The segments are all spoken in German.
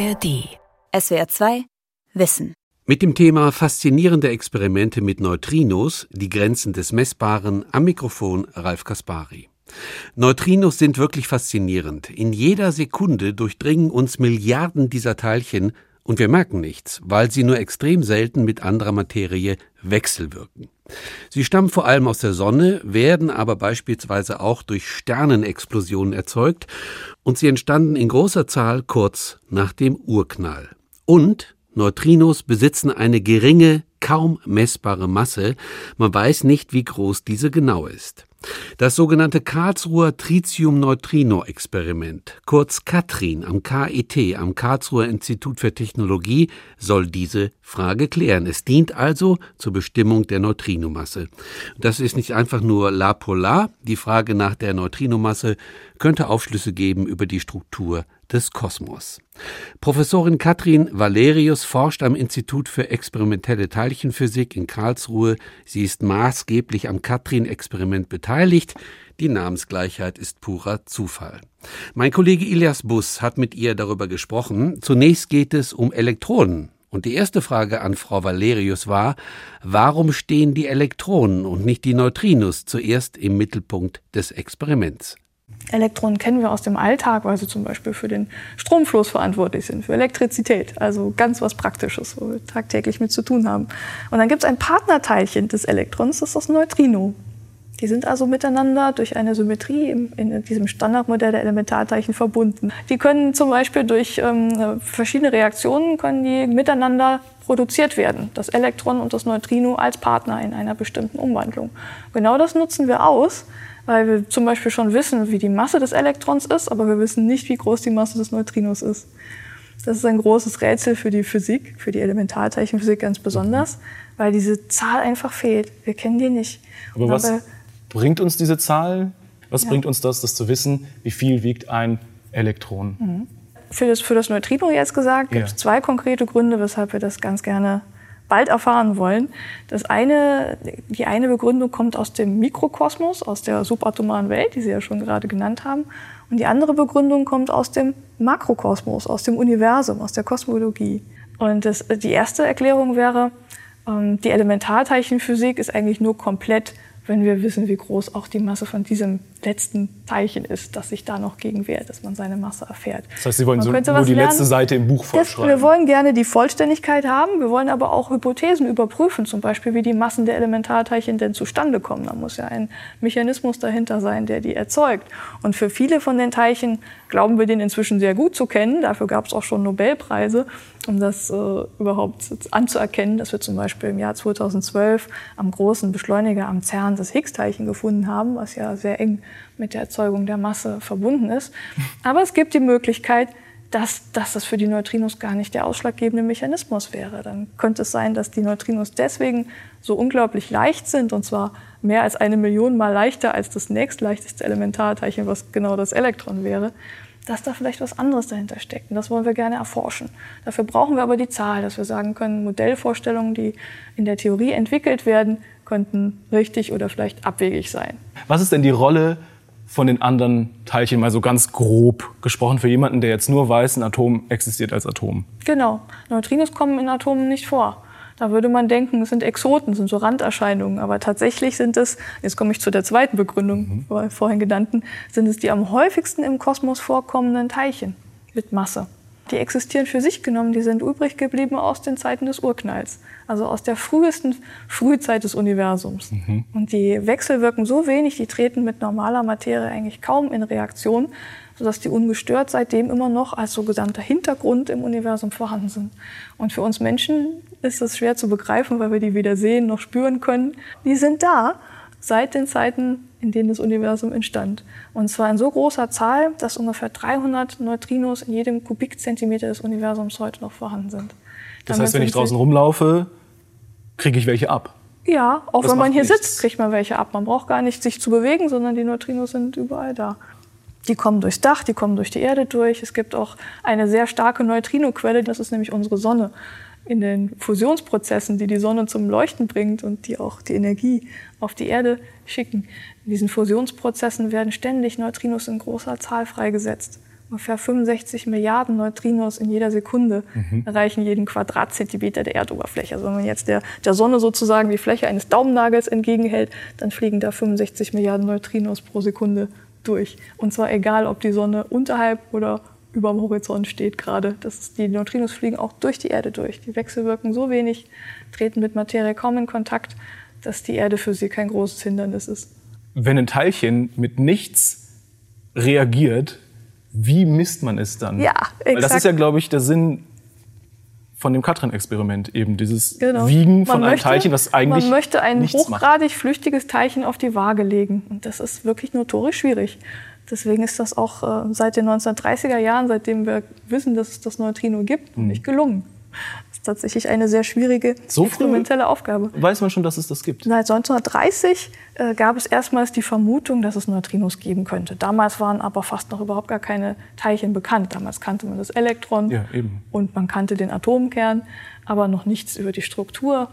ARD. SWR 2 Wissen. Mit dem Thema Faszinierende Experimente mit Neutrinos, die Grenzen des Messbaren, am Mikrofon Ralf Kaspari. Neutrinos sind wirklich faszinierend. In jeder Sekunde durchdringen uns Milliarden dieser Teilchen und wir merken nichts, weil sie nur extrem selten mit anderer Materie wechselwirken. Sie stammen vor allem aus der Sonne, werden aber beispielsweise auch durch Sternenexplosionen erzeugt und sie entstanden in großer Zahl kurz nach dem Urknall. Und Neutrinos besitzen eine geringe, kaum messbare Masse, man weiß nicht, wie groß diese genau ist. Das sogenannte Karlsruher Tritium-Neutrino-Experiment, kurz Katrin am KIT, am Karlsruher Institut für Technologie, soll diese Frage klären. Es dient also zur Bestimmung der Neutrinomasse. Das ist nicht einfach nur la polar. Die Frage nach der Neutrinomasse könnte Aufschlüsse geben über die Struktur des Kosmos. Professorin Katrin Valerius forscht am Institut für experimentelle Teilchenphysik in Karlsruhe. Sie ist maßgeblich am Katrin-Experiment beteiligt. Die Namensgleichheit ist purer Zufall. Mein Kollege Ilias Bus hat mit ihr darüber gesprochen. Zunächst geht es um Elektronen. Und die erste Frage an Frau Valerius war, warum stehen die Elektronen und nicht die Neutrinos zuerst im Mittelpunkt des Experiments? Elektronen kennen wir aus dem Alltag, weil sie zum Beispiel für den Stromfluss verantwortlich sind, für Elektrizität. Also ganz was Praktisches, wo wir tagtäglich mit zu tun haben. Und dann gibt es ein Partnerteilchen des Elektrons, das ist das Neutrino. Die sind also miteinander durch eine Symmetrie in diesem Standardmodell der Elementarteilchen verbunden. Die können zum Beispiel durch ähm, verschiedene Reaktionen können die miteinander produziert werden, das Elektron und das Neutrino als Partner in einer bestimmten Umwandlung. Genau das nutzen wir aus, weil wir zum Beispiel schon wissen, wie die Masse des Elektrons ist, aber wir wissen nicht, wie groß die Masse des Neutrinos ist. Das ist ein großes Rätsel für die Physik, für die Elementarteilchenphysik ganz besonders, weil diese Zahl einfach fehlt. Wir kennen die nicht. Aber was bringt uns diese Zahl? Was ja. bringt uns das, das zu wissen, wie viel wiegt ein Elektron? Mhm. Für, das, für das Neutrino jetzt gesagt, gibt es ja. zwei konkrete Gründe, weshalb wir das ganz gerne bald erfahren wollen. Das eine, die eine Begründung kommt aus dem Mikrokosmos, aus der subatomaren Welt, die Sie ja schon gerade genannt haben. Und die andere Begründung kommt aus dem Makrokosmos, aus dem Universum, aus der Kosmologie. Und das, die erste Erklärung wäre, ähm, die Elementarteilchenphysik ist eigentlich nur komplett wenn wir wissen, wie groß auch die Masse von diesem letzten Teilchen ist, dass sich da noch gegen wehrt, dass man seine Masse erfährt. Das heißt, Sie wollen so nur die lernen. letzte Seite im Buch vorschreiben? wir wollen gerne die Vollständigkeit haben, wir wollen aber auch Hypothesen überprüfen, zum Beispiel wie die Massen der Elementarteilchen denn zustande kommen. Da muss ja ein Mechanismus dahinter sein, der die erzeugt. Und für viele von den Teilchen glauben wir den inzwischen sehr gut zu kennen. Dafür gab es auch schon Nobelpreise, um das äh, überhaupt anzuerkennen, dass wir zum Beispiel im Jahr 2012 am großen Beschleuniger am CERN das Higgs-Teilchen gefunden haben, was ja sehr eng mit der Erzeugung der Masse verbunden ist. Aber es gibt die Möglichkeit, dass, dass das für die Neutrinos gar nicht der ausschlaggebende Mechanismus wäre. Dann könnte es sein, dass die Neutrinos deswegen so unglaublich leicht sind, und zwar mehr als eine Million Mal leichter als das nächstleichteste Elementarteilchen, was genau das Elektron wäre, dass da vielleicht was anderes dahinter steckt. Und das wollen wir gerne erforschen. Dafür brauchen wir aber die Zahl, dass wir sagen können, Modellvorstellungen, die in der Theorie entwickelt werden, könnten richtig oder vielleicht abwegig sein. Was ist denn die Rolle von den anderen Teilchen mal so ganz grob gesprochen für jemanden, der jetzt nur weiß, ein Atom existiert als Atom? Genau. Neutrinos kommen in Atomen nicht vor. Da würde man denken, es sind Exoten, sind so Randerscheinungen. Aber tatsächlich sind es, jetzt komme ich zu der zweiten Begründung, mhm. vorhin genannten, sind es die am häufigsten im Kosmos vorkommenden Teilchen mit Masse. Die existieren für sich genommen, die sind übrig geblieben aus den Zeiten des Urknalls, also aus der frühesten Frühzeit des Universums. Mhm. Und die wechselwirken so wenig, die treten mit normaler Materie eigentlich kaum in Reaktion, sodass die ungestört seitdem immer noch als sogenannter Hintergrund im Universum vorhanden sind. Und für uns Menschen ist das schwer zu begreifen, weil wir die weder sehen noch spüren können. Die sind da seit den Zeiten, in denen das Universum entstand. Und zwar in so großer Zahl, dass ungefähr 300 Neutrinos in jedem Kubikzentimeter des Universums heute noch vorhanden sind. Das Damit heißt, wenn ich draußen rumlaufe, kriege ich welche ab? Ja, auch das wenn man hier nichts. sitzt, kriegt man welche ab. Man braucht gar nicht sich zu bewegen, sondern die Neutrinos sind überall da. Die kommen durchs Dach, die kommen durch die Erde durch. Es gibt auch eine sehr starke Neutrinoquelle, das ist nämlich unsere Sonne. In den Fusionsprozessen, die die Sonne zum Leuchten bringt und die auch die Energie auf die Erde schicken. In diesen Fusionsprozessen werden ständig Neutrinos in großer Zahl freigesetzt. ungefähr 65 Milliarden Neutrinos in jeder Sekunde mhm. erreichen jeden Quadratzentimeter der Erdoberfläche. Also wenn man jetzt der, der Sonne sozusagen die Fläche eines Daumennagels entgegenhält, dann fliegen da 65 Milliarden Neutrinos pro Sekunde durch. Und zwar egal, ob die Sonne unterhalb oder über dem Horizont steht gerade. Das ist, die Neutrinos fliegen auch durch die Erde durch. Die wechselwirken so wenig, treten mit Materie kaum in Kontakt, dass die Erde für sie kein großes Hindernis ist. Wenn ein Teilchen mit nichts reagiert, wie misst man es dann? Ja, exakt. Weil das ist ja, glaube ich, der Sinn von dem Katrin-Experiment eben dieses genau. Wiegen von man einem Teilchen, das eigentlich Man möchte ein hochgradig macht. flüchtiges Teilchen auf die Waage legen und das ist wirklich notorisch schwierig. Deswegen ist das auch äh, seit den 1930er Jahren, seitdem wir wissen, dass es das Neutrino gibt, mhm. nicht gelungen ist tatsächlich eine sehr schwierige so experimentelle Aufgabe. Weiß man schon, dass es das gibt? Seit 1930 äh, gab es erstmals die Vermutung, dass es Neutrinos geben könnte. Damals waren aber fast noch überhaupt gar keine Teilchen bekannt. Damals kannte man das Elektron ja, und man kannte den Atomkern, aber noch nichts über die Struktur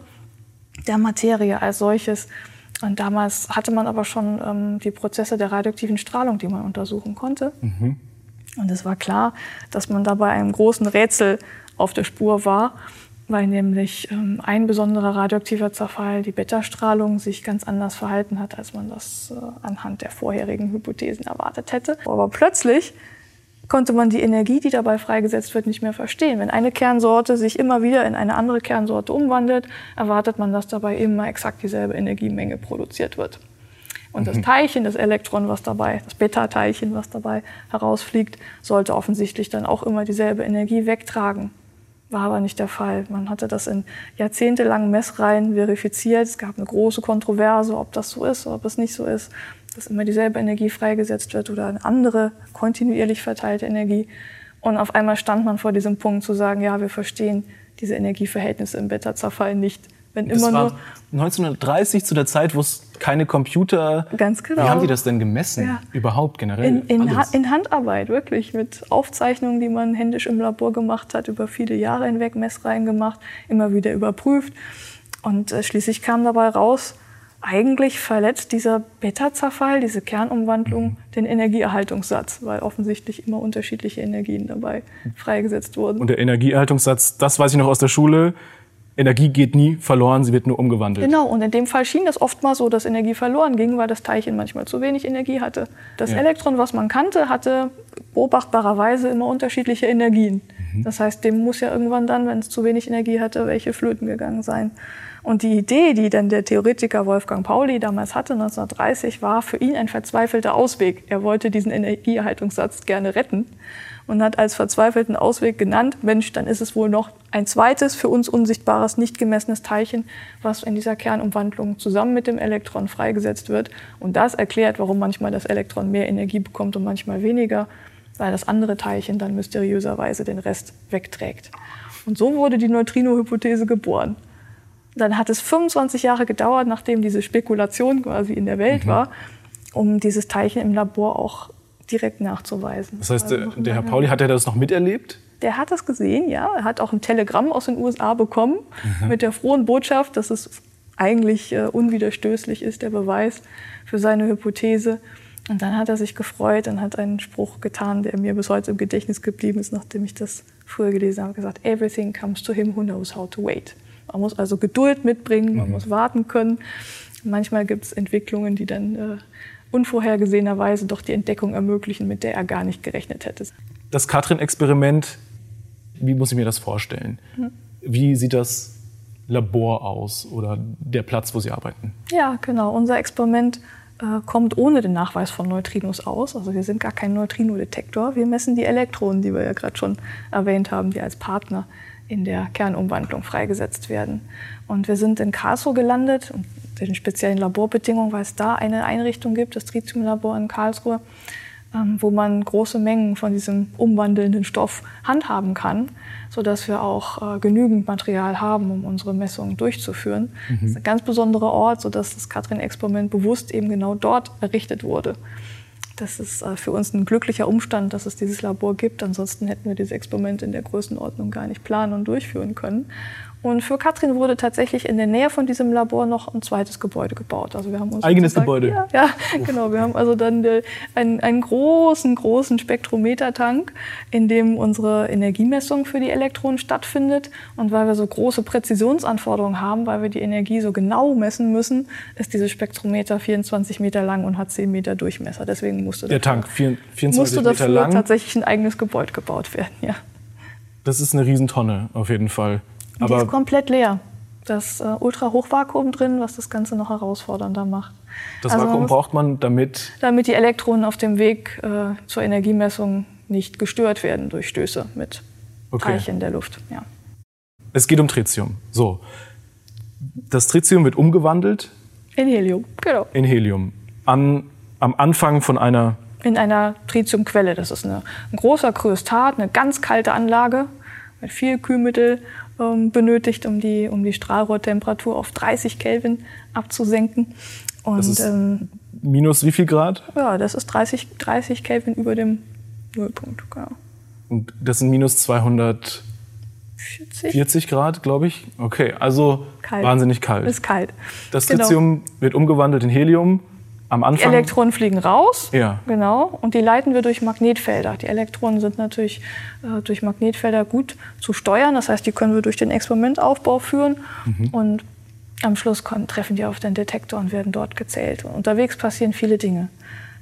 der Materie als solches. Und damals hatte man aber schon ähm, die Prozesse der radioaktiven Strahlung, die man untersuchen konnte. Mhm. Und es war klar, dass man dabei einem großen Rätsel auf der Spur war, weil nämlich ähm, ein besonderer radioaktiver Zerfall, die Beta-Strahlung, sich ganz anders verhalten hat, als man das äh, anhand der vorherigen Hypothesen erwartet hätte. Aber plötzlich konnte man die Energie, die dabei freigesetzt wird, nicht mehr verstehen. Wenn eine Kernsorte sich immer wieder in eine andere Kernsorte umwandelt, erwartet man, dass dabei immer exakt dieselbe Energiemenge produziert wird. Und das mhm. Teilchen, das Elektron, was dabei, das Beta-Teilchen, was dabei herausfliegt, sollte offensichtlich dann auch immer dieselbe Energie wegtragen. War aber nicht der Fall. Man hatte das in jahrzehntelangen Messreihen verifiziert. Es gab eine große Kontroverse, ob das so ist oder ob es nicht so ist, dass immer dieselbe Energie freigesetzt wird oder eine andere, kontinuierlich verteilte Energie. Und auf einmal stand man vor diesem Punkt zu sagen, ja, wir verstehen diese Energieverhältnisse im Beta-Zerfall nicht. Wenn das immer war nur 1930 zu der Zeit, wo es keine Computer. Ganz genau. Wie haben die das denn gemessen? Ja. Überhaupt generell? In, in, ha in, Handarbeit, wirklich. Mit Aufzeichnungen, die man händisch im Labor gemacht hat, über viele Jahre hinweg Messreihen gemacht, immer wieder überprüft. Und äh, schließlich kam dabei raus, eigentlich verletzt dieser Beta-Zerfall, diese Kernumwandlung, mhm. den Energieerhaltungssatz, weil offensichtlich immer unterschiedliche Energien dabei freigesetzt wurden. Und der Energieerhaltungssatz, das weiß ich noch aus der Schule, Energie geht nie verloren, sie wird nur umgewandelt. Genau, und in dem Fall schien das oft mal so, dass Energie verloren ging, weil das Teilchen manchmal zu wenig Energie hatte. Das ja. Elektron, was man kannte, hatte beobachtbarerweise immer unterschiedliche Energien. Mhm. Das heißt, dem muss ja irgendwann dann, wenn es zu wenig Energie hatte, welche flöten gegangen sein. Und die Idee, die dann der Theoretiker Wolfgang Pauli damals hatte, 1930, war für ihn ein verzweifelter Ausweg. Er wollte diesen Energieerhaltungssatz gerne retten und hat als verzweifelten Ausweg genannt, Mensch, dann ist es wohl noch ein zweites für uns unsichtbares, nicht gemessenes Teilchen, was in dieser Kernumwandlung zusammen mit dem Elektron freigesetzt wird. Und das erklärt, warum manchmal das Elektron mehr Energie bekommt und manchmal weniger, weil das andere Teilchen dann mysteriöserweise den Rest wegträgt. Und so wurde die Neutrino-Hypothese geboren. Dann hat es 25 Jahre gedauert, nachdem diese Spekulation quasi in der Welt mhm. war, um dieses Teilchen im Labor auch direkt nachzuweisen. Das heißt, der, der Herr Pauli, hat er das noch miterlebt? Der hat das gesehen, ja. Er hat auch ein Telegramm aus den USA bekommen mhm. mit der frohen Botschaft, dass es eigentlich äh, unwiderstößlich ist, der Beweis für seine Hypothese. Und dann hat er sich gefreut und hat einen Spruch getan, der mir bis heute im Gedächtnis geblieben ist, nachdem ich das früher gelesen habe, gesagt, everything comes to him who knows how to wait. Man muss also Geduld mitbringen, man mhm. muss warten können. Manchmal gibt es Entwicklungen, die dann äh, unvorhergesehenerweise doch die Entdeckung ermöglichen, mit der er gar nicht gerechnet hätte. Das Katrin-Experiment, wie muss ich mir das vorstellen? Hm. Wie sieht das Labor aus oder der Platz, wo Sie arbeiten? Ja, genau. Unser Experiment äh, kommt ohne den Nachweis von Neutrinos aus. Also wir sind gar kein Neutrino-Detektor. Wir messen die Elektronen, die wir ja gerade schon erwähnt haben, die als Partner in der Kernumwandlung freigesetzt werden. Und wir sind in Karlsruhe gelandet, den speziellen Laborbedingungen, weil es da eine Einrichtung gibt, das Tritiumlabor in Karlsruhe, ähm, wo man große Mengen von diesem umwandelnden Stoff handhaben kann, sodass wir auch äh, genügend Material haben, um unsere Messungen durchzuführen. Mhm. Das ist ein ganz besonderer Ort, sodass das Katrin-Experiment bewusst eben genau dort errichtet wurde. Das ist äh, für uns ein glücklicher Umstand, dass es dieses Labor gibt. Ansonsten hätten wir dieses Experiment in der Größenordnung gar nicht planen und durchführen können. Und für Katrin wurde tatsächlich in der Nähe von diesem Labor noch ein zweites Gebäude gebaut. Also wir haben uns Eigenes Gebäude? Ja, ja genau. Wir haben also dann äh, einen, einen großen, großen Spektrometertank, in dem unsere Energiemessung für die Elektronen stattfindet. Und weil wir so große Präzisionsanforderungen haben, weil wir die Energie so genau messen müssen, ist dieses Spektrometer 24 Meter lang und hat 10 Meter Durchmesser. Deswegen musste Der dafür, Tank, vier- 24 musste Meter dafür lang. tatsächlich ein eigenes Gebäude gebaut werden. Ja. Das ist eine Riesentonne auf jeden Fall. Die ist Aber komplett leer. Das äh, Ultrahochvakuum drin, was das Ganze noch herausfordernder macht. das Also man Vakuum muss- braucht man, damit damit die Elektronen auf dem Weg äh, zur Energiemessung nicht gestört werden durch Stöße mit Okay. Teilchen in der Luft. Ja. es geht um Tritium. So. Das Tritium wird umgewandelt In Helium, genau. in Helium. An, am Anfang von einer In einer Tritiumquelle. Das ist eine, ein großer Kryostat, eine ganz kalte Anlage mit viel Kühlmittel ähm, benötigt, um die, um die Strahlrohrtemperatur auf 30 Kelvin abzusenken. Und Das ist- ähm, minus wie viel Grad? ja, das ist 30, 30 Kelvin über dem Nullpunkt. Genau. Und das sind minus 240 40 Grad, glaube ich. Okay, also Kalt. wahnsinnig kalt. ist kalt. Das Genau. Tritium wird umgewandelt in Helium am Die Anfang. Elektronen fliegen raus. Ja. Genau. Und die leiten wir durch Magnetfelder. Die Elektronen sind natürlich äh, durch Magnetfelder gut zu steuern. Das heißt, die können wir durch den Experimentaufbau führen. Mhm. Und am Schluss kommen, treffen die auf den Detektor und werden dort gezählt. Und unterwegs passieren viele Dinge.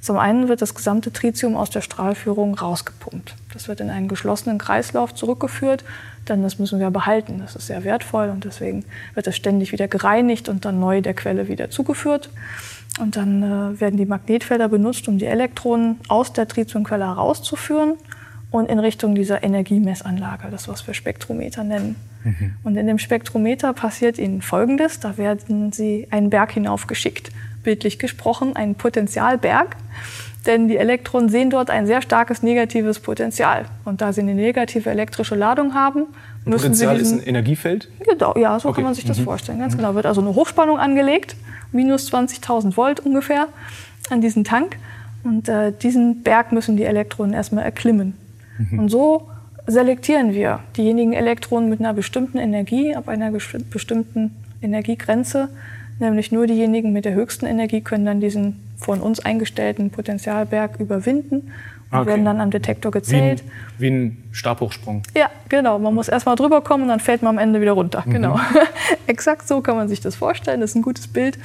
Zum einen wird das gesamte Tritium aus der Strahlführung rausgepumpt. Das wird in einen geschlossenen Kreislauf zurückgeführt, denn das müssen wir behalten. Das ist sehr wertvoll und deswegen wird es ständig wieder gereinigt und dann neu der Quelle wieder zugeführt. Und dann äh, werden die Magnetfelder benutzt, um die Elektronen aus der Tritiumquelle herauszuführen und in Richtung dieser Energiemessanlage, das was wir Spektrometer nennen. Und in dem Spektrometer passiert Ihnen Folgendes, da werden Sie einen Berg hinaufgeschickt, bildlich gesprochen, einen Potentialberg, denn die Elektronen sehen dort ein sehr starkes negatives Potential. Und da sie eine negative elektrische Ladung haben, Ein müssen Potenzial sie ist diesen, ein Energiefeld. Genau, ja, so Okay. kann man sich das vorstellen. Ganz genau. Wird also eine Hochspannung angelegt, minus 20.000 Volt ungefähr, an diesen Tank. Und äh, diesen Berg müssen die Elektronen erstmal erklimmen. Und so selektieren wir diejenigen Elektronen mit einer bestimmten Energie, ab einer bestimmten Energiegrenze. Nämlich nur diejenigen mit der höchsten Energie können dann diesen von uns eingestellten Potentialberg überwinden und Okay. werden dann am Detektor Wie ein, gezählt. wie ein Stabhochsprung. Ja, genau. Man muss erst mal drüber kommen und dann fällt man am Ende wieder runter. Genau. Exakt so kann man sich das vorstellen. Das ist ein gutes Bild.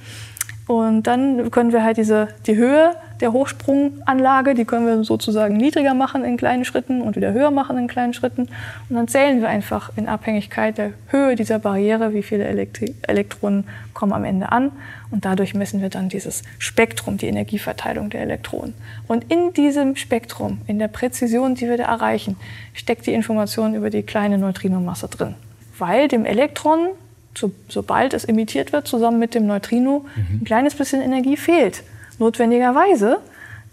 Und dann können wir halt diese, die Höhe der Hochsprunganlage, die können wir sozusagen niedriger machen in kleinen Schritten und wieder höher machen in kleinen Schritten. Und dann zählen wir einfach in Abhängigkeit der Höhe dieser Barriere, wie viele Elektri Elektronen kommen am Ende an. Und dadurch messen wir dann dieses Spektrum, die Energieverteilung der Elektronen. Und in diesem Spektrum, in der Präzision, die wir da erreichen, steckt die Information über die kleine Neutrinomasse drin. Weil dem Elektron so, sobald es emittiert wird, zusammen mit dem Neutrino, ein kleines bisschen Energie fehlt. Notwendigerweise,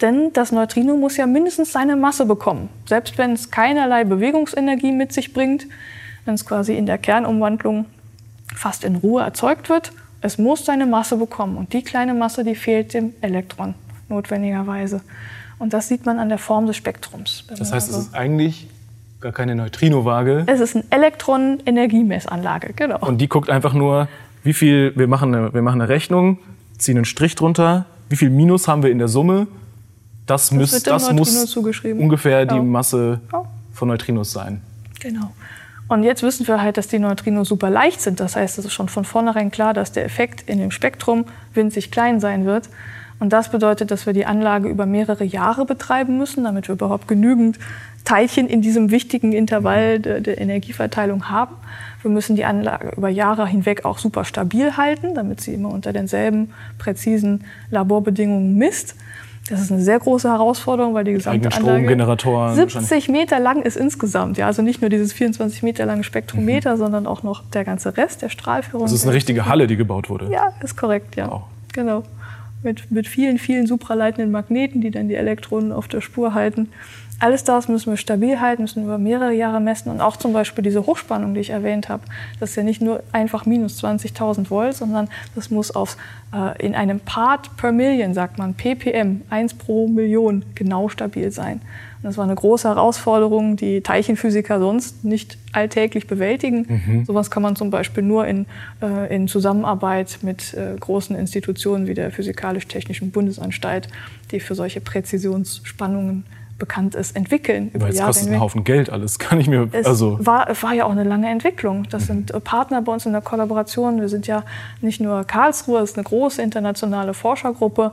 denn das Neutrino muss ja mindestens seine Masse bekommen. Selbst wenn es keinerlei Bewegungsenergie mit sich bringt, wenn es quasi in der Kernumwandlung fast in Ruhe erzeugt wird, es muss seine Masse bekommen. Und die kleine Masse, die fehlt dem Elektron notwendigerweise. Und das sieht man an der Form des Spektrums. Das heißt, es also- ist eigentlich gar keine Neutrino-Waage. es ist eine Elektronenergiemessanlage, genau. Und die guckt einfach nur, wie viel, wir machen eine, wir machen eine Rechnung, ziehen einen Strich drunter, wie viel Minus haben wir in der Summe. Das, müsst, wird dem das muss ungefähr die Ja. Masse Ja. von Neutrinos sein. Genau. Und jetzt wissen wir halt, dass die Neutrinos super leicht sind. Das heißt, es ist schon von vornherein klar, dass der Effekt in dem Spektrum winzig klein sein wird. Und das bedeutet, dass wir die Anlage über mehrere Jahre betreiben müssen, damit wir überhaupt genügend Teilchen in diesem wichtigen Intervall der, der Energieverteilung haben. Wir müssen die Anlage über Jahre hinweg auch super stabil halten, damit sie immer unter denselben präzisen Laborbedingungen misst. Das ist eine sehr große Herausforderung, weil die gesamte Anlage Stromgeneratoren 70 Meter lang ist insgesamt. Ja, also nicht nur dieses 24 Meter lange Spektrometer, sondern auch noch der ganze Rest der Strahlführung. Das ist eine richtige Halle, die gebaut wurde. Ja, ist korrekt, ja. Wow. Genau. Mit, mit vielen, vielen supraleitenden Magneten, die dann die Elektronen auf der Spur halten. Alles das müssen wir stabil halten, müssen über mehrere Jahre messen und auch zum Beispiel diese Hochspannung, die ich erwähnt habe, das ist ja nicht nur einfach minus 20.000 Volt, sondern das muss auf, äh, in einem Part per Million, sagt man, ppm, 1 pro Million, genau stabil sein. Und das war eine große Herausforderung, die Teilchenphysiker sonst nicht alltäglich bewältigen. Mhm. Sowas kann man zum Beispiel nur in, äh, in Zusammenarbeit mit äh, großen Institutionen wie der Physikalisch-Technischen Bundesanstalt, die für solche Präzisionsspannungen bekannt ist, entwickeln. Über jetzt Jahre kostet einen Haufen Geld alles, kann ich mir... Es also war, war ja auch eine lange Entwicklung. Das sind äh, Partner bei uns in der Kollaboration. Wir sind ja nicht nur Karlsruhe, es ist eine große internationale Forschergruppe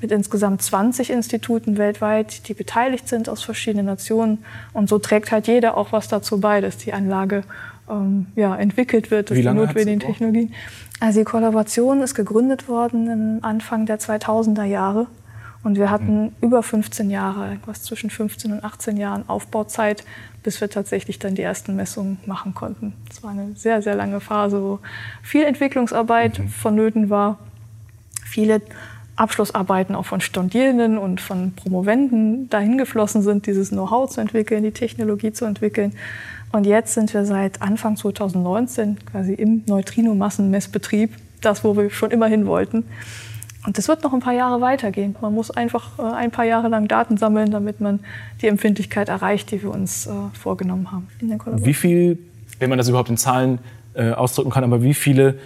mit insgesamt 20 Instituten weltweit, die beteiligt sind aus verschiedenen Nationen. Und so trägt halt jeder auch was dazu bei, dass die Anlage ähm, ja, entwickelt wird, dass Wie die notwendigen Technologien. Also die Kollaboration ist gegründet worden im Anfang der 2000er Jahre. Und wir hatten mhm. über 15 Jahre, irgendwas zwischen 15 und 18 Jahren Aufbauzeit, bis wir tatsächlich dann die ersten Messungen machen konnten. Das war eine sehr, sehr lange Phase, wo viel Entwicklungsarbeit mhm. vonnöten war, viele Abschlussarbeiten auch von Studierenden und von Promovenden dahin geflossen sind, dieses Know-how zu entwickeln, die Technologie zu entwickeln. Und jetzt sind wir seit Anfang 2019 quasi im Neutrinomassenmessbetrieb, das, wo wir schon immer hin wollten. Und das wird noch ein paar Jahre weitergehen. Man muss einfach äh, ein paar Jahre lang Daten sammeln, damit man die Empfindlichkeit erreicht, die wir uns äh, vorgenommen haben. wie viel, wenn man das überhaupt in Zahlen äh, ausdrücken kann, aber wie viele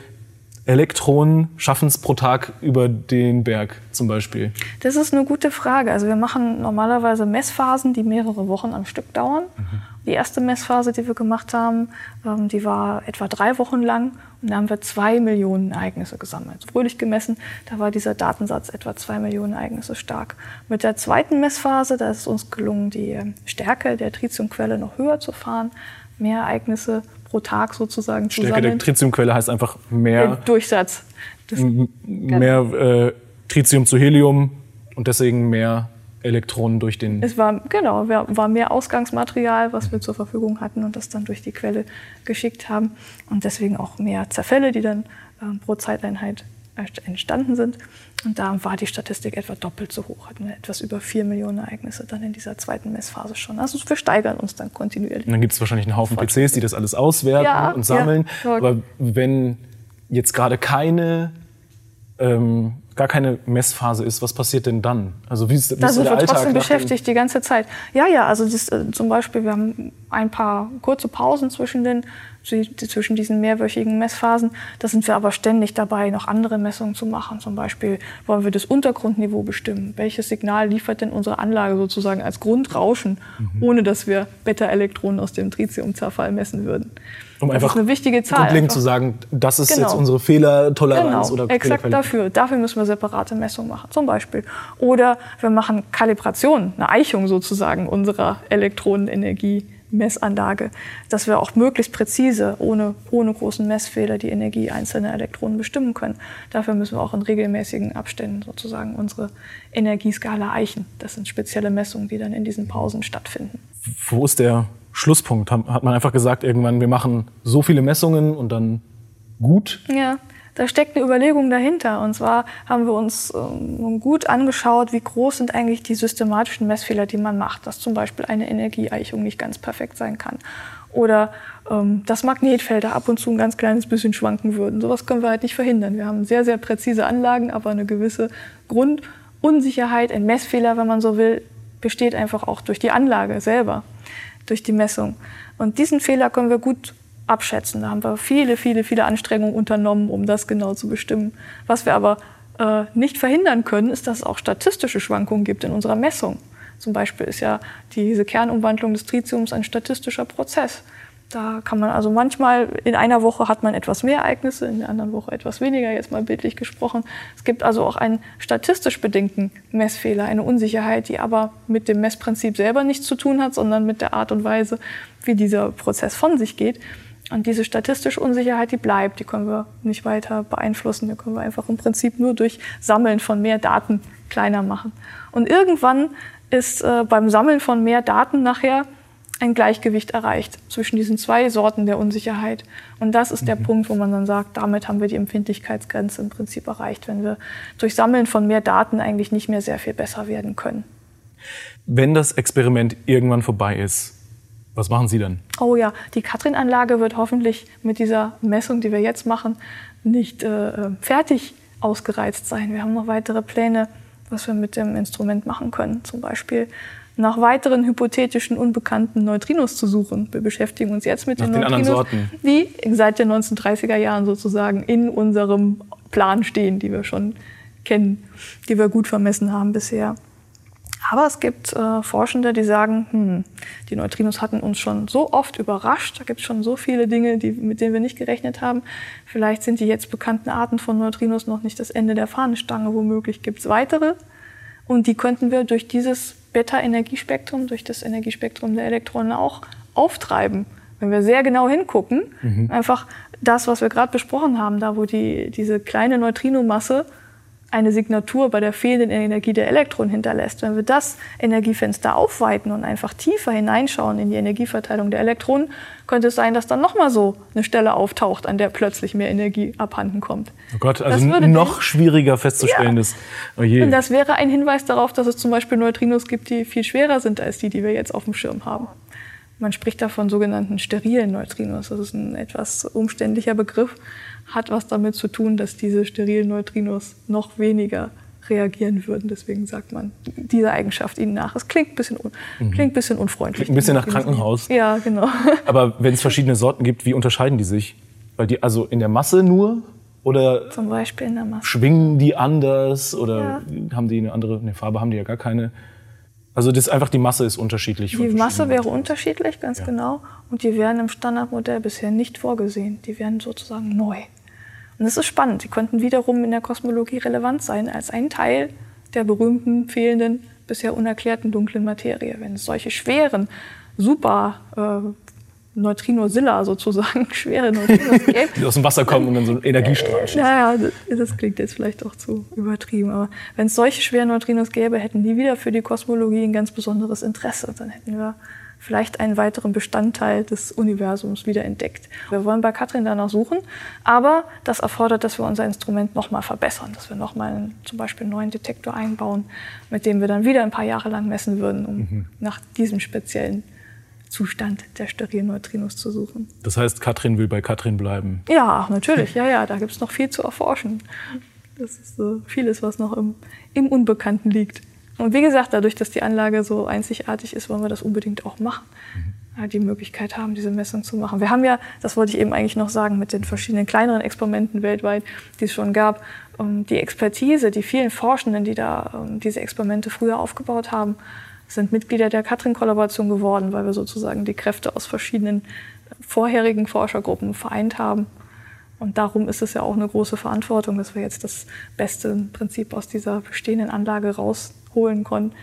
Elektronen schaffen es pro Tag über den Berg zum Beispiel? Das ist eine gute Frage. Also wir machen normalerweise Messphasen, die mehrere Wochen am Stück dauern. Mhm. Die erste Messphase, die wir gemacht haben, ähm, die war etwa drei Wochen lang und da haben wir zwei Millionen Ereignisse gesammelt. Fröhlich gemessen, da war dieser Datensatz etwa zwei Millionen Ereignisse stark. Mit der zweiten Messphase, da ist es uns gelungen, die ähm, Stärke der Tritiumquelle noch höher zu fahren, mehr Ereignisse pro Tag sozusagen zu Stärke sammeln. der Tritiumquelle heißt einfach mehr der Durchsatz. mehr äh, Tritium zu Helium und deswegen mehr Elektronen durch den. Es war genau, war mehr Ausgangsmaterial, was wir zur Verfügung hatten und das dann durch die Quelle geschickt haben und deswegen auch mehr Zerfälle, die dann äh, pro Zeiteinheit entstanden sind. Und da war die Statistik etwa doppelt so hoch, hatten wir etwas über vier Millionen Ereignisse dann in dieser zweiten Messphase schon. Also wir steigern uns dann kontinuierlich. Und dann gibt es wahrscheinlich einen Haufen PCs, die das alles auswerten ja, und sammeln. Ja, Aber wenn jetzt gerade keine ähm, gar keine Messphase ist, was passiert denn dann? Also wie ist, wie da ist sind der wir Alltag trotzdem beschäftigt die ganze Zeit. Ja, ja, also das, äh, zum Beispiel, wir haben ein paar kurze Pausen zwischen, den, zwischen diesen mehrwöchigen Messphasen. Da sind wir aber ständig dabei, noch andere Messungen zu machen. Zum Beispiel wollen wir das Untergrundniveau bestimmen. Welches Signal liefert denn unsere Anlage sozusagen als Grundrauschen, mhm. ohne dass wir Beta-Elektronen aus dem Tritiumzerfall messen würden? Um das einfach ist eine wichtige Zahl. Grundlegend zu sagen, das ist genau. jetzt unsere Fehlertoleranz genau. oder Exakt dafür. Dafür müssen wir separate Messungen machen, zum Beispiel. Oder wir machen Kalibration, eine Eichung sozusagen unserer Elektronenergie-Messanlage, dass wir auch möglichst präzise, ohne, ohne großen Messfehler, die Energie einzelner Elektronen bestimmen können. Dafür müssen wir auch in regelmäßigen Abständen sozusagen unsere Energieskala eichen. Das sind spezielle Messungen, die dann in diesen Pausen stattfinden. Wo ist der Schlusspunkt? Hat man einfach gesagt, irgendwann, wir machen so viele Messungen und dann gut? Ja, da steckt eine Überlegung dahinter. Und zwar haben wir uns ähm, gut angeschaut, wie groß sind eigentlich die systematischen Messfehler, die man macht. Dass zum Beispiel eine Energieeichung nicht ganz perfekt sein kann. Oder ähm, dass Magnetfelder ab und zu ein ganz kleines bisschen schwanken würden. Sowas können wir halt nicht verhindern. Wir haben sehr, sehr präzise Anlagen, aber eine gewisse Grundunsicherheit, ein Messfehler, wenn man so will, besteht einfach auch durch die Anlage selber durch die Messung. Und diesen Fehler können wir gut abschätzen. Da haben wir viele, viele, viele Anstrengungen unternommen, um das genau zu bestimmen. Was wir aber äh, nicht verhindern können, ist, dass es auch statistische Schwankungen gibt in unserer Messung. Zum Beispiel ist ja diese Kernumwandlung des Tritiums ein statistischer Prozess. Da kann man also manchmal in einer Woche hat man etwas mehr Ereignisse, in der anderen Woche etwas weniger, jetzt mal bildlich gesprochen. Es gibt also auch einen statistisch bedingten Messfehler, eine Unsicherheit, die aber mit dem Messprinzip selber nichts zu tun hat, sondern mit der Art und Weise, wie dieser Prozess von sich geht. Und diese statistische Unsicherheit, die bleibt, die können wir nicht weiter beeinflussen. Die können wir einfach im Prinzip nur durch Sammeln von mehr Daten kleiner machen. Und irgendwann ist äh, beim Sammeln von mehr Daten nachher ein Gleichgewicht erreicht zwischen diesen zwei Sorten der Unsicherheit. Und das ist der mhm. Punkt, wo man dann sagt, damit haben wir die Empfindlichkeitsgrenze im Prinzip erreicht, wenn wir durch Sammeln von mehr Daten eigentlich nicht mehr sehr viel besser werden können. Wenn das Experiment irgendwann vorbei ist, was machen Sie dann? Oh ja, die Katrin-Anlage wird hoffentlich mit dieser Messung, die wir jetzt machen, nicht äh, fertig ausgereizt sein. Wir haben noch weitere Pläne, was wir mit dem Instrument machen können. Zum Beispiel nach weiteren hypothetischen unbekannten Neutrinos zu suchen. Wir beschäftigen uns jetzt mit nach den, den Neutrinos, die seit den 1930er Jahren sozusagen in unserem Plan stehen, die wir schon kennen, die wir gut vermessen haben bisher. Aber es gibt äh, Forschende, die sagen, hm, die Neutrinos hatten uns schon so oft überrascht, da gibt es schon so viele Dinge, die, mit denen wir nicht gerechnet haben. Vielleicht sind die jetzt bekannten Arten von Neutrinos noch nicht das Ende der Fahnenstange, womöglich gibt es weitere. Und die könnten wir durch dieses Beta-Energiespektrum, durch das Energiespektrum der Elektronen auch auftreiben. Wenn wir sehr genau hingucken, mhm. einfach das, was wir gerade besprochen haben, da wo die, diese kleine Neutrinomasse eine Signatur bei der fehlenden Energie der Elektronen hinterlässt. Wenn wir das Energiefenster aufweiten und einfach tiefer hineinschauen in die Energieverteilung der Elektronen, könnte es sein, dass dann nochmal so eine Stelle auftaucht, an der plötzlich mehr Energie abhanden kommt. Oh Gott, also noch den, schwieriger festzustellen ja. ist. Oh und das wäre ein Hinweis darauf, dass es zum Beispiel Neutrinos gibt, die viel schwerer sind als die, die wir jetzt auf dem Schirm haben. Man spricht da von sogenannten sterilen Neutrinos. Das ist ein etwas umständlicher Begriff hat was damit zu tun, dass diese sterilen Neutrinos noch weniger reagieren würden. Deswegen sagt man diese Eigenschaft ihnen nach. Es klingt ein bisschen, mhm. klingt ein bisschen unfreundlich. Klingt ein bisschen nach Krankenhaus. Ja, genau. Aber wenn es verschiedene Sorten gibt, wie unterscheiden die sich? Weil die also in der Masse nur oder zum Beispiel in der Masse. schwingen die anders oder ja. haben die eine andere eine Farbe? Haben die ja gar keine. Also das ist einfach die Masse ist unterschiedlich. Die Masse wäre unterschiedlich, ganz ja. genau. Und die wären im Standardmodell bisher nicht vorgesehen. Die wären sozusagen neu. Und das ist spannend. Sie könnten wiederum in der Kosmologie relevant sein als ein Teil der berühmten, fehlenden, bisher unerklärten dunklen Materie. Wenn es solche schweren, super äh, Neutrinozilla sozusagen, schwere Neutrinos gäbe. Die aus dem Wasser kommen und dann so ein Energiestrahl schießen. Naja, das, das klingt jetzt vielleicht auch zu übertrieben. Aber wenn es solche schweren Neutrinos gäbe, hätten die wieder für die Kosmologie ein ganz besonderes Interesse. Dann hätten wir vielleicht einen weiteren Bestandteil des Universums wieder entdeckt. Wir wollen bei Katrin danach suchen, aber das erfordert, dass wir unser Instrument nochmal verbessern, dass wir nochmal zum Beispiel einen neuen Detektor einbauen, mit dem wir dann wieder ein paar Jahre lang messen würden, um mhm. nach diesem speziellen Zustand der sterilen Neutrinos zu suchen. Das heißt, Katrin will bei Katrin bleiben? Ja, natürlich. Ja, ja, da gibt es noch viel zu erforschen. Das ist so vieles, was noch im, im Unbekannten liegt. Und wie gesagt, dadurch, dass die Anlage so einzigartig ist, wollen wir das unbedingt auch machen. Mhm. Die Möglichkeit haben, diese Messung zu machen. Wir haben ja, das wollte ich eben eigentlich noch sagen, mit den verschiedenen kleineren Experimenten weltweit, die es schon gab, ähm, die Expertise, die vielen Forschenden, die da ähm, diese Experimente früher aufgebaut haben, sind Mitglieder der Katrin-Kollaboration geworden, weil wir sozusagen die Kräfte aus verschiedenen vorherigen Forschergruppen vereint haben. Und darum ist es ja auch eine große Verantwortung, dass wir jetzt das beste Prinzip aus dieser bestehenden Anlage raus holen konnten,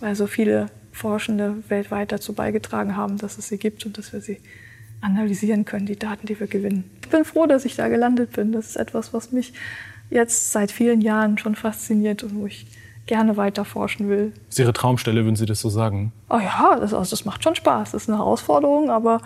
weil so viele Forschende weltweit dazu beigetragen haben, dass es sie gibt und dass wir sie analysieren können, die Daten, die wir gewinnen. Ich bin froh, dass ich da gelandet bin. Das ist etwas, was mich jetzt seit vielen Jahren schon fasziniert und wo ich gerne weiter forschen will. Das ist Ihre Traumstelle, würden Sie das so sagen? Oh ja, das, also das macht schon Spaß. Das ist eine Herausforderung, aber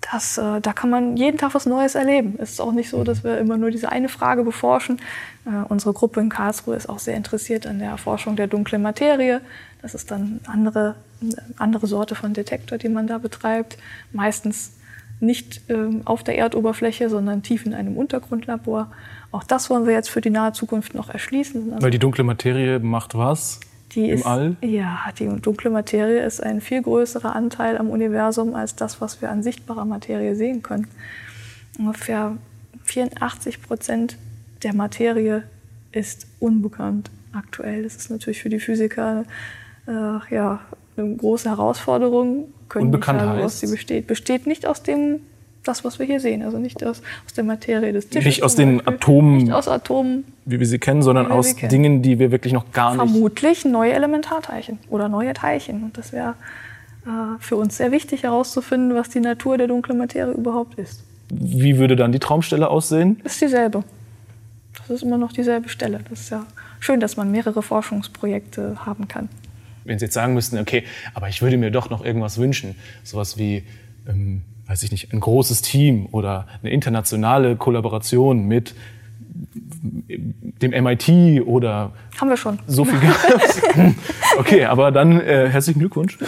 das, äh, da kann man jeden Tag was Neues erleben. Es ist auch nicht so, dass wir immer nur diese eine Frage beforschen. Äh, unsere Gruppe in Karlsruhe ist auch sehr interessiert an der Erforschung der dunklen Materie. Das ist dann andere, eine andere Sorte von Detektor, die man da betreibt. Meistens nicht ähm, auf der Erdoberfläche, sondern tief in einem Untergrundlabor. Auch das wollen wir jetzt für die nahe Zukunft noch erschließen. Weil die dunkle Materie macht was? Die Im ist, All? Ja, die dunkle Materie ist ein viel größerer Anteil am Universum als das, was wir an sichtbarer Materie sehen können. Ungefähr 84 Prozent der Materie ist unbekannt aktuell. Das ist natürlich für die Physiker äh, ja, eine große Herausforderung. Können Unbekannt nicht sagen, sie besteht. Besteht nicht aus dem das, was wir hier sehen. Also nicht aus, aus der Materie des Tisches. Nicht aus den Beispiel. Atomen. Nicht aus Atomen. Wie wir sie kennen, sondern aus kennen. Dingen, die wir wirklich noch gar nicht. Vermutlich neue Elementarteilchen oder neue Teilchen. Und das wäre äh, für uns sehr wichtig herauszufinden, was die Natur der dunklen Materie überhaupt ist. Wie würde dann die Traumstelle aussehen? Ist dieselbe. Das ist immer noch dieselbe Stelle. Das ist ja schön, dass man mehrere Forschungsprojekte haben kann. Wenn Sie jetzt sagen müssten, okay, aber ich würde mir doch noch irgendwas wünschen, sowas wie ähm, weiß ich nicht, ein großes Team oder eine internationale Kollaboration mit dem MIT oder haben wir schon so viel gehabt. okay, aber dann äh, herzlichen Glückwunsch.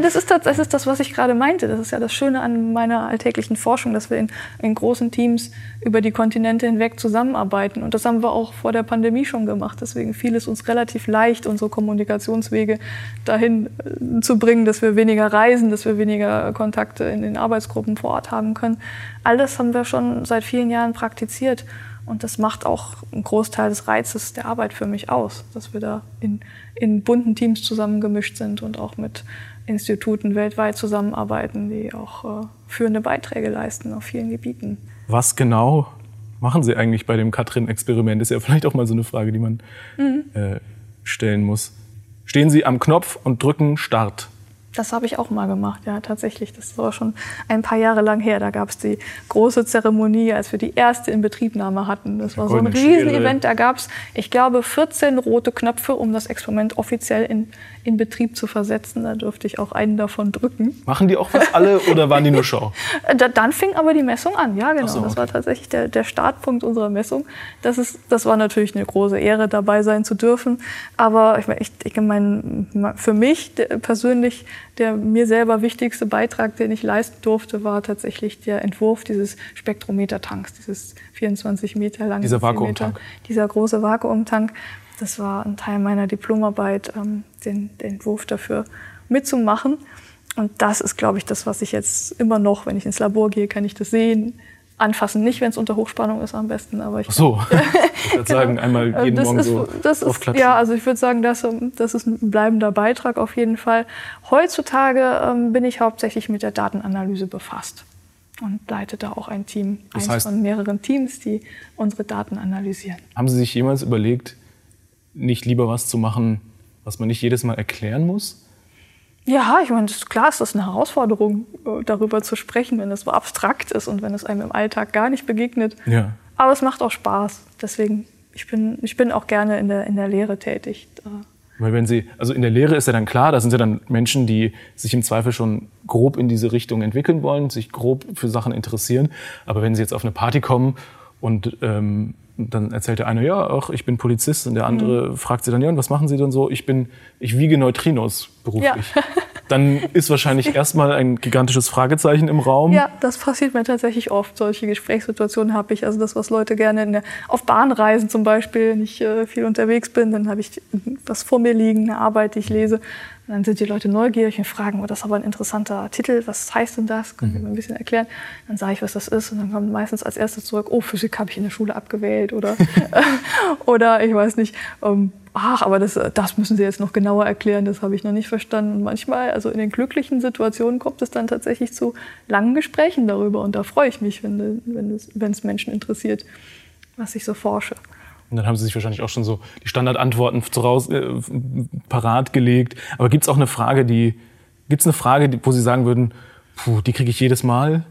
Das ist das, das ist das, was ich gerade meinte. Das ist ja das Schöne an meiner alltäglichen Forschung, dass wir in, in großen Teams über die Kontinente hinweg zusammenarbeiten. Und das haben wir auch vor der Pandemie schon gemacht. Deswegen fiel es uns relativ leicht, unsere Kommunikationswege dahin äh, zu bringen, dass wir weniger reisen, dass wir weniger Kontakte in den Arbeitsgruppen vor Ort haben können. All das haben wir schon seit vielen Jahren praktiziert. Und das macht auch einen Großteil des Reizes der Arbeit für mich aus, dass wir da in, in bunten Teams zusammengemischt sind und auch mit Instituten weltweit zusammenarbeiten, die auch äh, führende Beiträge leisten auf vielen Gebieten. Was genau machen Sie eigentlich bei dem Katrin-Experiment? Ist ja vielleicht auch mal so eine Frage, die man mhm. äh, stellen muss. Stehen Sie am Knopf und drücken Start. Das habe ich auch mal gemacht, ja, tatsächlich. Das war schon ein paar Jahre lang her. Da gab es die große Zeremonie, als wir die erste Inbetriebnahme hatten. Das war so ein Riesenevent. Da gab es, ich glaube, 14 rote Knöpfe, um das Experiment offiziell in, in Betrieb zu versetzen. Da durfte ich auch einen davon drücken. Machen die auch was alle oder waren die nur Show? da, dann fing aber die Messung an, ja, genau. So, okay. Das war tatsächlich der, der Startpunkt unserer Messung. Das, ist, das war natürlich eine große Ehre, dabei sein zu dürfen. Aber ich, ich, ich meine, für mich persönlich der mir selber wichtigste Beitrag, den ich leisten durfte, war tatsächlich der Entwurf dieses Spektrometertanks, dieses 24 Meter langen. Dieser Vakuumtank. Dieser große Vakuumtank. Das war ein Teil meiner Diplomarbeit, ähm, den, den Entwurf dafür mitzumachen. Und das ist, glaube ich, das, was ich jetzt immer noch, wenn ich ins Labor gehe, kann ich das sehen, anfassen. Nicht, wenn es unter Hochspannung ist am besten, aber ich. Ach so, ich würde sagen, genau. einmal jeden das Morgen ist, so das ist, Ja, also ich würde sagen, das, das ist ein bleibender Beitrag auf jeden Fall. Heutzutage ähm, bin ich hauptsächlich mit der Datenanalyse befasst und leite da auch ein Team, das eins heißt, von mehreren Teams, die unsere Daten analysieren. Haben Sie sich jemals überlegt, nicht lieber was zu machen, was man nicht jedes Mal erklären muss? Ja, ich meine, klar ist das eine Herausforderung, äh, darüber zu sprechen, wenn es so abstrakt ist und wenn es einem im Alltag gar nicht begegnet. Ja. Aber es macht auch Spaß. Deswegen, ich bin, ich bin auch gerne in der, in der Lehre tätig. Weil wenn Sie, also in der Lehre ist ja dann klar, da sind ja dann Menschen, die sich im Zweifel schon grob in diese Richtung entwickeln wollen, sich grob für Sachen interessieren. Aber wenn Sie jetzt auf eine Party kommen und ähm, dann erzählt der eine, ja, ach, ich bin Polizist und der andere mhm. fragt sie dann, ja, und was machen Sie denn so? Ich bin, ich wiege Neutrinos beruflich. Ja. dann ist wahrscheinlich erstmal ein gigantisches Fragezeichen im Raum. Ja, das passiert mir tatsächlich oft. Solche Gesprächssituationen habe ich. Also das, was Leute gerne der, auf Bahnreisen zum Beispiel, wenn ich äh, viel unterwegs bin, dann habe ich was vor mir liegen, eine Arbeit, die ich lese. Und dann sind die Leute neugierig und fragen, oh, das ist aber ein interessanter Titel, was heißt denn das? Können Sie mhm. mir ein bisschen erklären? Dann sage ich, was das ist. Und dann kommt meistens als erstes zurück, oh, Physik habe ich in der Schule abgewählt oder, oder ich weiß nicht, ähm, ach, aber das, das müssen Sie jetzt noch genauer erklären, das habe ich noch nicht verstanden. Und manchmal, also in den glücklichen Situationen, kommt es dann tatsächlich zu langen Gesprächen darüber. Und da freue ich mich, wenn, es, wenn es Menschen interessiert, was ich so forsche. Und dann haben Sie sich wahrscheinlich auch schon so die Standardantworten äh, parat gelegt. Aber gibt es auch eine Frage, die, gibt es eine Frage, wo Sie sagen würden, puh, die kriege ich jedes Mal?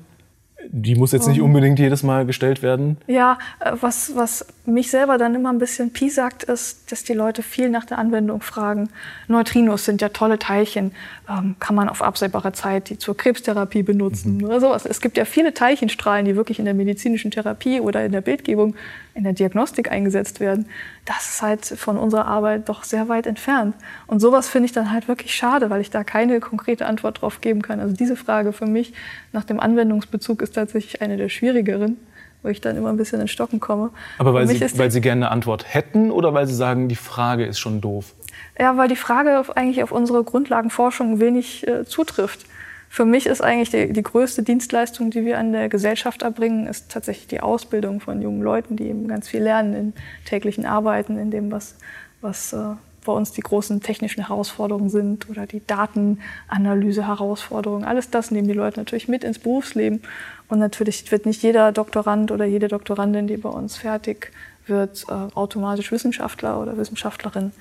Die muss jetzt nicht unbedingt jedes Mal gestellt werden. Ja, äh, was, was mich selber dann immer ein bisschen piesackt, ist, dass die Leute viel nach der Anwendung fragen. Neutrinos sind ja tolle Teilchen. Ähm, kann man auf absehbare Zeit die zur Krebstherapie benutzen mhm. oder sowas? Es gibt ja viele Teilchenstrahlen, die wirklich in der medizinischen Therapie oder in der Bildgebung, in der Diagnostik eingesetzt werden. Das ist halt von unserer Arbeit doch sehr weit entfernt. Und sowas finde ich dann halt wirklich schade, weil ich da keine konkrete Antwort drauf geben kann. Also diese Frage für mich nach dem Anwendungsbezug ist tatsächlich eine der schwierigeren wo ich dann immer ein bisschen in Stocken komme. Aber weil, Sie, weil Sie gerne eine Antwort hätten oder weil Sie sagen, die Frage ist schon doof? Ja, weil die Frage eigentlich auf unsere Grundlagenforschung wenig äh, zutrifft. Für mich ist eigentlich die, die, größte Dienstleistung, die wir an der Gesellschaft erbringen, ist tatsächlich die Ausbildung von jungen Leuten, die eben ganz viel lernen in täglichen Arbeiten, in dem, was, was äh, bei uns die großen technischen Herausforderungen sind oder die Datenanalyse-Herausforderungen. Alles das nehmen die Leute natürlich mit ins Berufsleben. Und natürlich wird nicht jeder Doktorand oder jede Doktorandin, die bei uns fertig wird, äh, automatisch Wissenschaftler oder Wissenschaftlerin.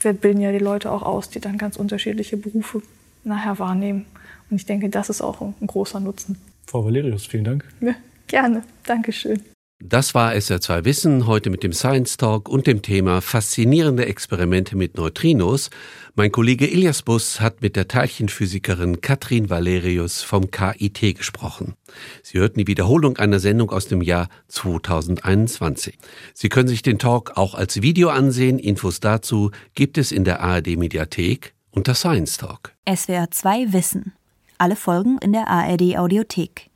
Wir bilden ja die Leute auch aus, die dann ganz unterschiedliche Berufe nachher wahrnehmen. Und ich denke, das ist auch ein großer Nutzen. Frau Valerius, vielen Dank. Ja, gerne. Dankeschön. Das war SR2 Wissen heute mit dem Science Talk und dem Thema Faszinierende Experimente mit Neutrinos. Mein Kollege Ilias Bus hat mit der Teilchenphysikerin Katrin Valerius vom KIT gesprochen. Sie hörten die Wiederholung einer Sendung aus dem Jahr 2021. Sie können sich den Talk auch als Video ansehen. Infos dazu gibt es in der ARD Mediathek unter Science Talk. SWR2 Wissen. Alle Folgen in der ARD Audiothek.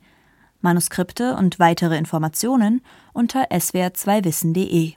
Manuskripte und weitere Informationen unter swr2wissen.de